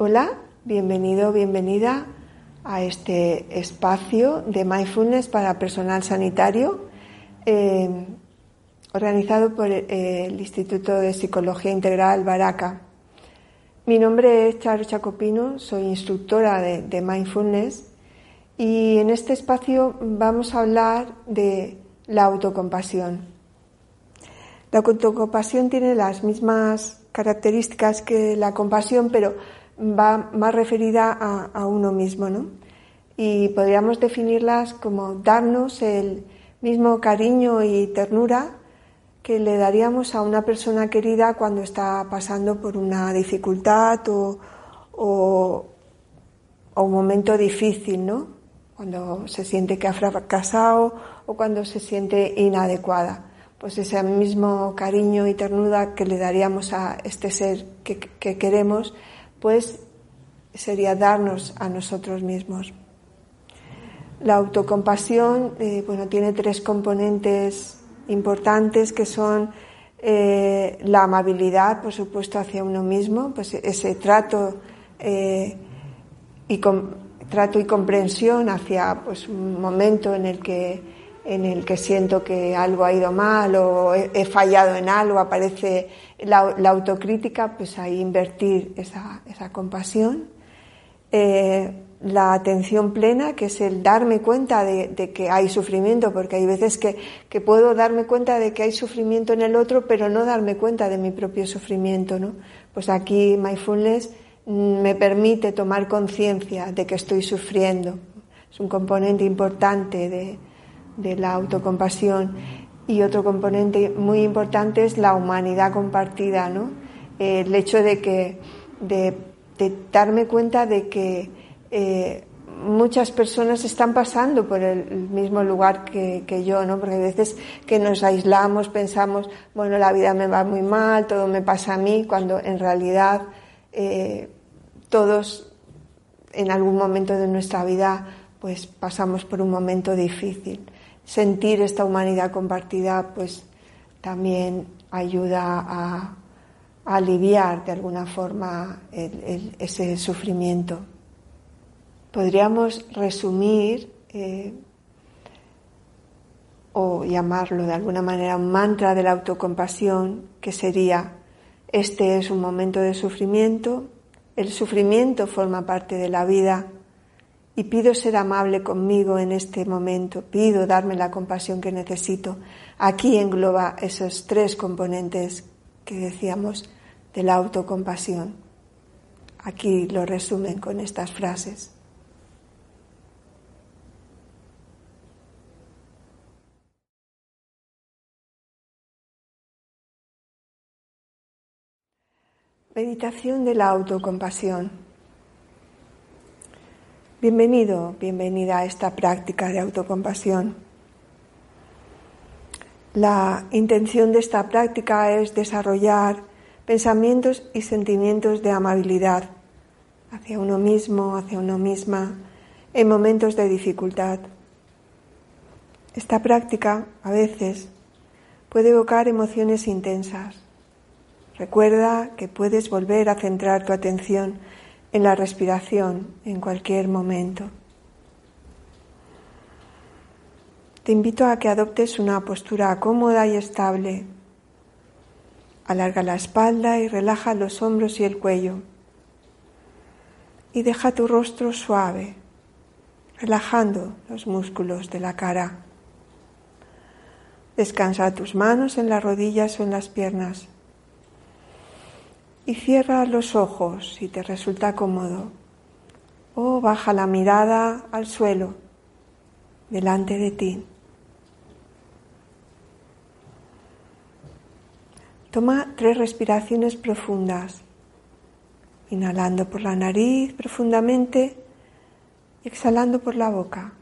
Hola, bienvenido, bienvenida a este espacio de mindfulness para personal sanitario eh, organizado por el Instituto de Psicología Integral Baraca. Mi nombre es Charo Chacopino, soy instructora de, de mindfulness y en este espacio vamos a hablar de la autocompasión. La autocompasión tiene las mismas características que la compasión, pero va más referida a, uno mismo, ¿no? Y podríamos definirlas como darnos el mismo cariño y ternura que le daríamos a una persona querida cuando está pasando por una dificultad o, o, un momento difícil, ¿no? Cuando se siente que ha fracasado o cuando se siente inadecuada. Pues ese mismo cariño y ternura que le daríamos a este ser que, que queremos, pues sería darnos a nosotros mismos. La autocompasión eh, bueno, tiene tres componentes importantes que son eh, la amabilidad, por supuesto, hacia uno mismo, pues ese trato, eh, y trato y comprensión hacia pues, un momento en el que en el que siento que algo ha ido mal o he, fallado en algo, aparece la, autocrítica, pues ahí invertir esa, esa compasión. Eh, la atención plena, que es el darme cuenta de, que hay sufrimiento, porque hay veces que, que, puedo darme cuenta de que hay sufrimiento en el otro, pero no darme cuenta de mi propio sufrimiento, ¿no? Pues aquí mindfulness mm, me permite tomar conciencia de que estoy sufriendo. Es un componente importante de, de la autocompasión. Y otro componente muy importante es la humanidad compartida, ¿no? El hecho de que, de, darme cuenta de que eh, muchas personas están pasando por el, mismo lugar que, yo, ¿no? Porque a veces que nos aislamos, pensamos, bueno, la vida me va muy mal, todo me pasa a mí, cuando en realidad eh, todos en algún momento de nuestra vida pues pasamos por un momento difícil sentir esta humanidad compartida, pues también ayuda a, aliviar de alguna forma ese sufrimiento. Podríamos resumir eh, o llamarlo de alguna manera un mantra de la autocompasión, que sería, este es un momento de sufrimiento, el sufrimiento forma parte de la vida, y pido ser amable conmigo en este momento, pido darme la compasión que necesito. Aquí engloba esos tres componentes que decíamos de la autocompasión. Aquí lo resumen con estas frases. Meditación de la autocompasión. Bienvenido, bienvenida a esta práctica de autocompasión. La intención de esta práctica es desarrollar pensamientos y sentimientos de amabilidad hacia uno mismo, hacia uno misma, en momentos de dificultad. Esta práctica a veces puede evocar emociones intensas. Recuerda que puedes volver a centrar tu atención en la respiración en cualquier momento. Te invito a que adoptes una postura cómoda y estable. Alarga la espalda y relaja los hombros y el cuello. Y deja tu rostro suave, relajando los músculos de la cara. Descansa tus manos en las rodillas o en las piernas. Y cierra los ojos si te resulta cómodo. O baja la mirada al suelo delante de ti. Toma tres respiraciones profundas, inhalando por la nariz profundamente y exhalando por la boca.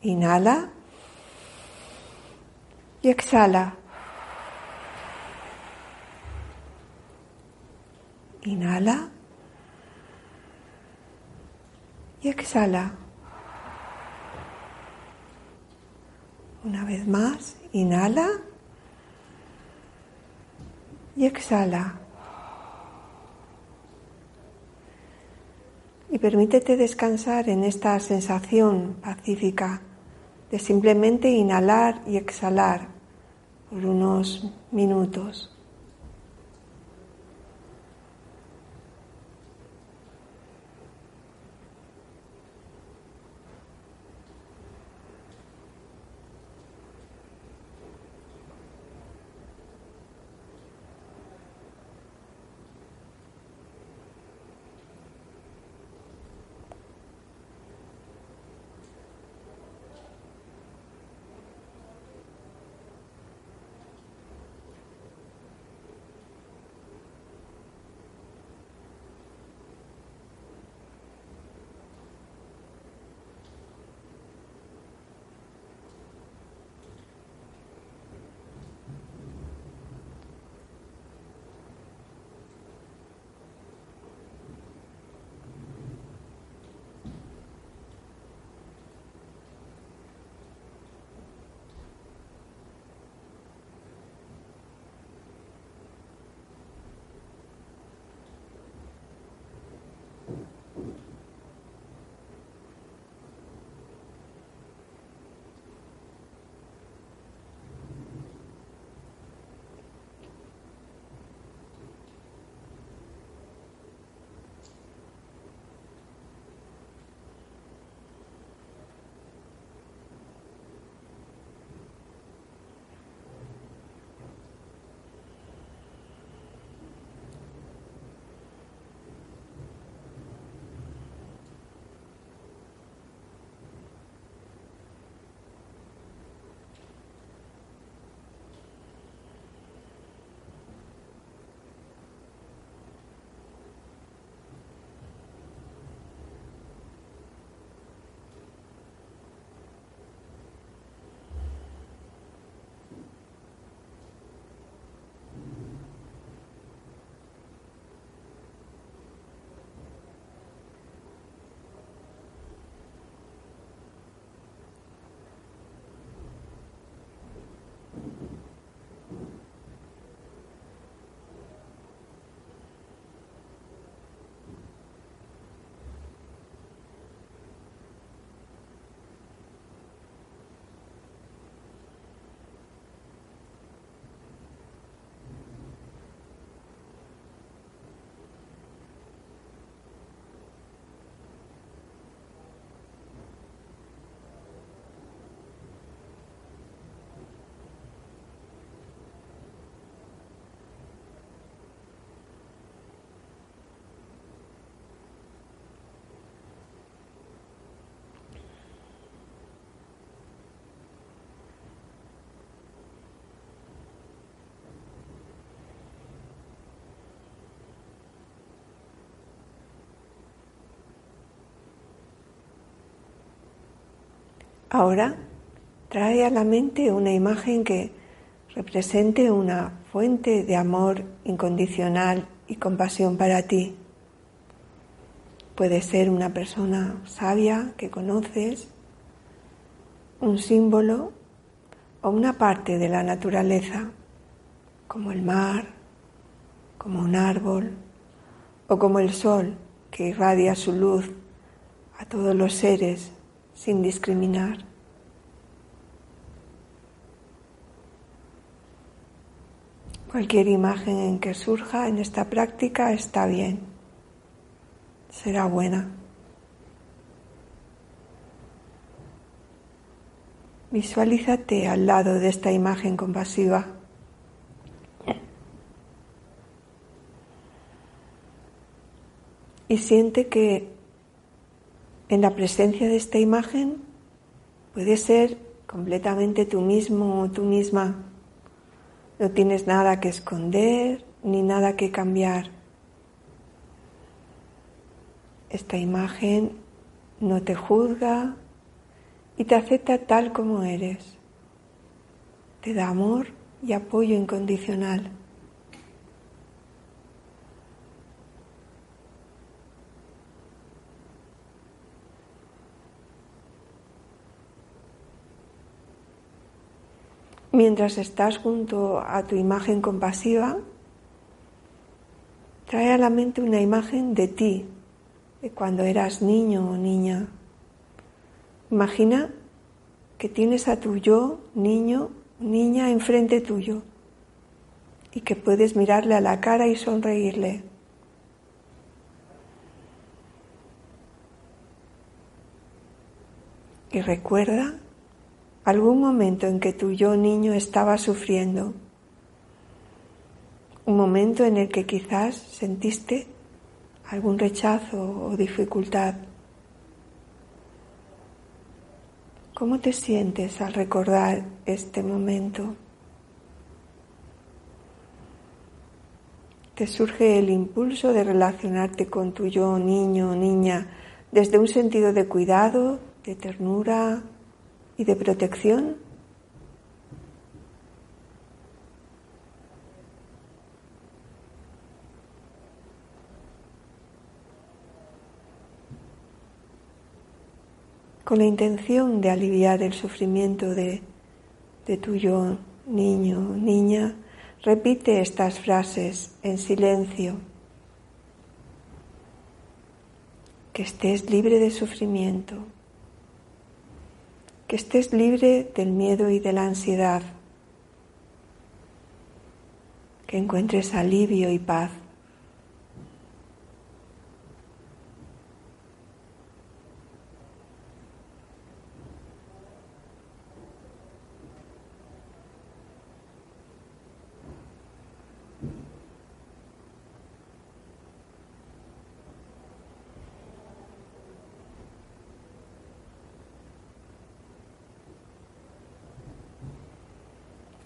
Inhala y exhala. Inhala y exhala. Una vez más, inhala y exhala. Y permítete descansar en esta sensación pacífica de simplemente inhalar y exhalar por unos minutos. Ahora trae a la mente una imagen que represente una fuente de amor incondicional y compasión para ti. Puede ser una persona sabia que conoces, un símbolo o una parte de la naturaleza, como el mar, como un árbol o como el sol que irradia su luz a todos los seres sin discriminar. Cualquier imagen en que surja en esta práctica está bien, será buena. Visualízate al lado de esta imagen compasiva. y siente que en la presencia de esta imagen puedes ser completamente tú mismo o tú misma. No tienes nada que esconder ni nada que cambiar. Esta imagen no te juzga y te acepta tal como eres. Te da amor y apoyo incondicional. Mientras estás junto a tu imagen compasiva, trae a la mente una imagen de ti, de cuando eras niño o niña. Imagina que tienes a tu yo, niño, niña, enfrente tuyo y que puedes mirarle a la cara y sonreírle. Y recuerda algún momento en que tu yo niño estaba sufriendo, un momento en el que quizás sentiste algún rechazo o dificultad. ¿Cómo te sientes al recordar este momento? Te surge el impulso de relacionarte con tu yo niño o niña desde un sentido de cuidado, de ternura, y de protección. con la intención de aliviar el sufrimiento de, de tu yo, niño, niña, repite estas frases en silencio. Que estés libre de sufrimiento que estés libre del miedo y de la ansiedad, que encuentres alivio y paz.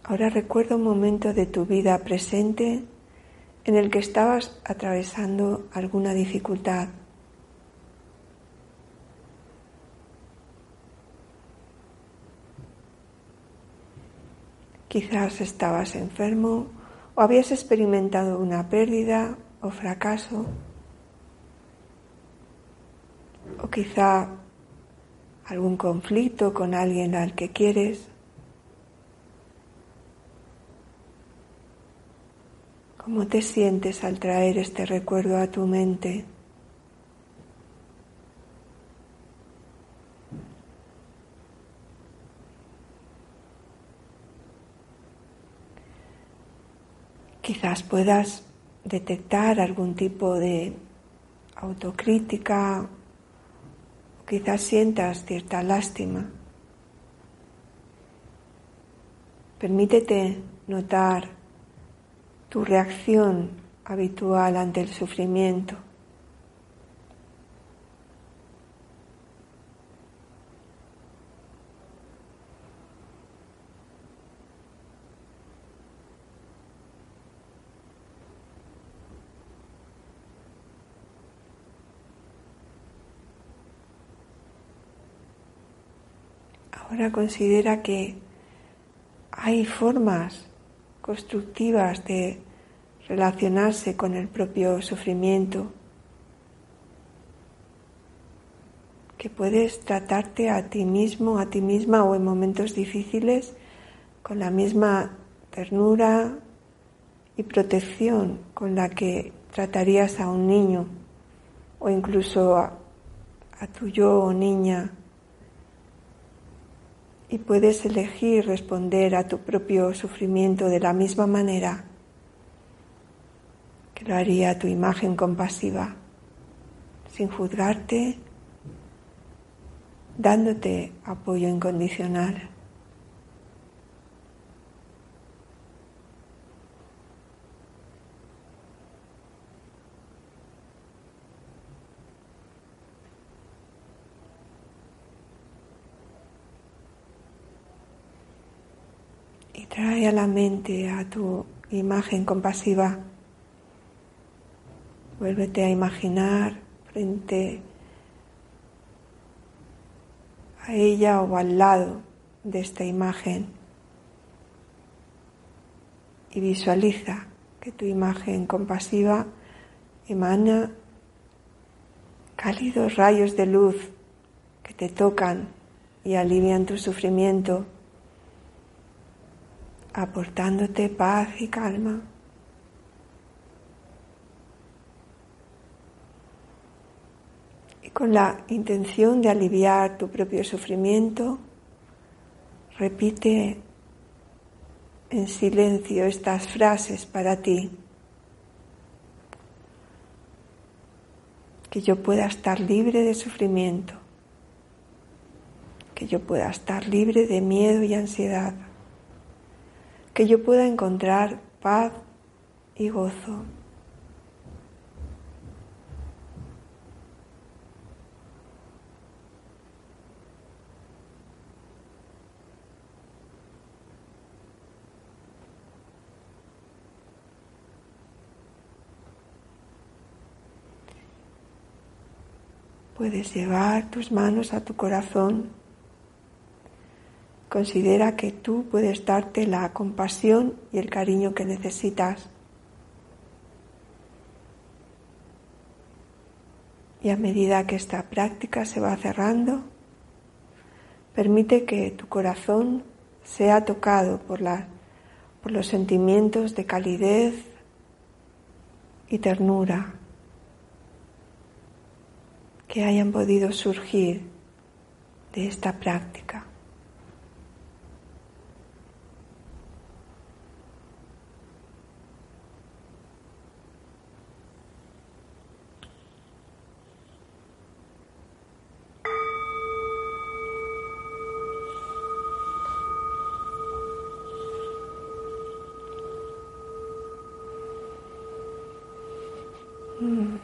Ahora recuerda un momento de tu vida presente en el que estabas atravesando alguna dificultad. Quizás estabas enfermo o habías experimentado una pérdida o fracaso. O quizá algún conflicto con alguien al que quieres. ¿Cómo te sientes al traer este recuerdo a tu mente? Quizás puedas detectar algún tipo de autocrítica o quizás sientas cierta lástima. Permítete notar tu reacción habitual ante el sufrimiento. Ahora considera que hay formas constructivas de relacionarse con el propio sufrimiento, que puedes tratarte a ti mismo, a ti misma o en momentos difíciles con la misma ternura y protección con la que tratarías a un niño o incluso a, a tu yo o niña y puedes elegir responder a tu propio sufrimiento de la misma manera que lo haría tu imagen compasiva, sin juzgarte, dándote apoyo incondicional. Y trae a la mente a tu imagen compasiva. Vuélvete a imaginar frente a ella o al lado de esta imagen y visualiza que tu imagen compasiva emana cálidos rayos de luz que te tocan y alivian tu sufrimiento, aportándote paz y calma. Y con la intención de aliviar tu propio sufrimiento, repite en silencio estas frases para ti. Que yo pueda estar libre de sufrimiento, que yo pueda estar libre de miedo y ansiedad, que yo pueda encontrar paz y gozo. Puedes llevar tus manos a tu corazón. Considera que tú puedes darte la compasión y el cariño que necesitas. Y a medida que esta práctica se va cerrando, permite que tu corazón sea tocado por, la, por los sentimientos de calidez y ternura que hayan podido surgir de esta práctica. Mm-hmm.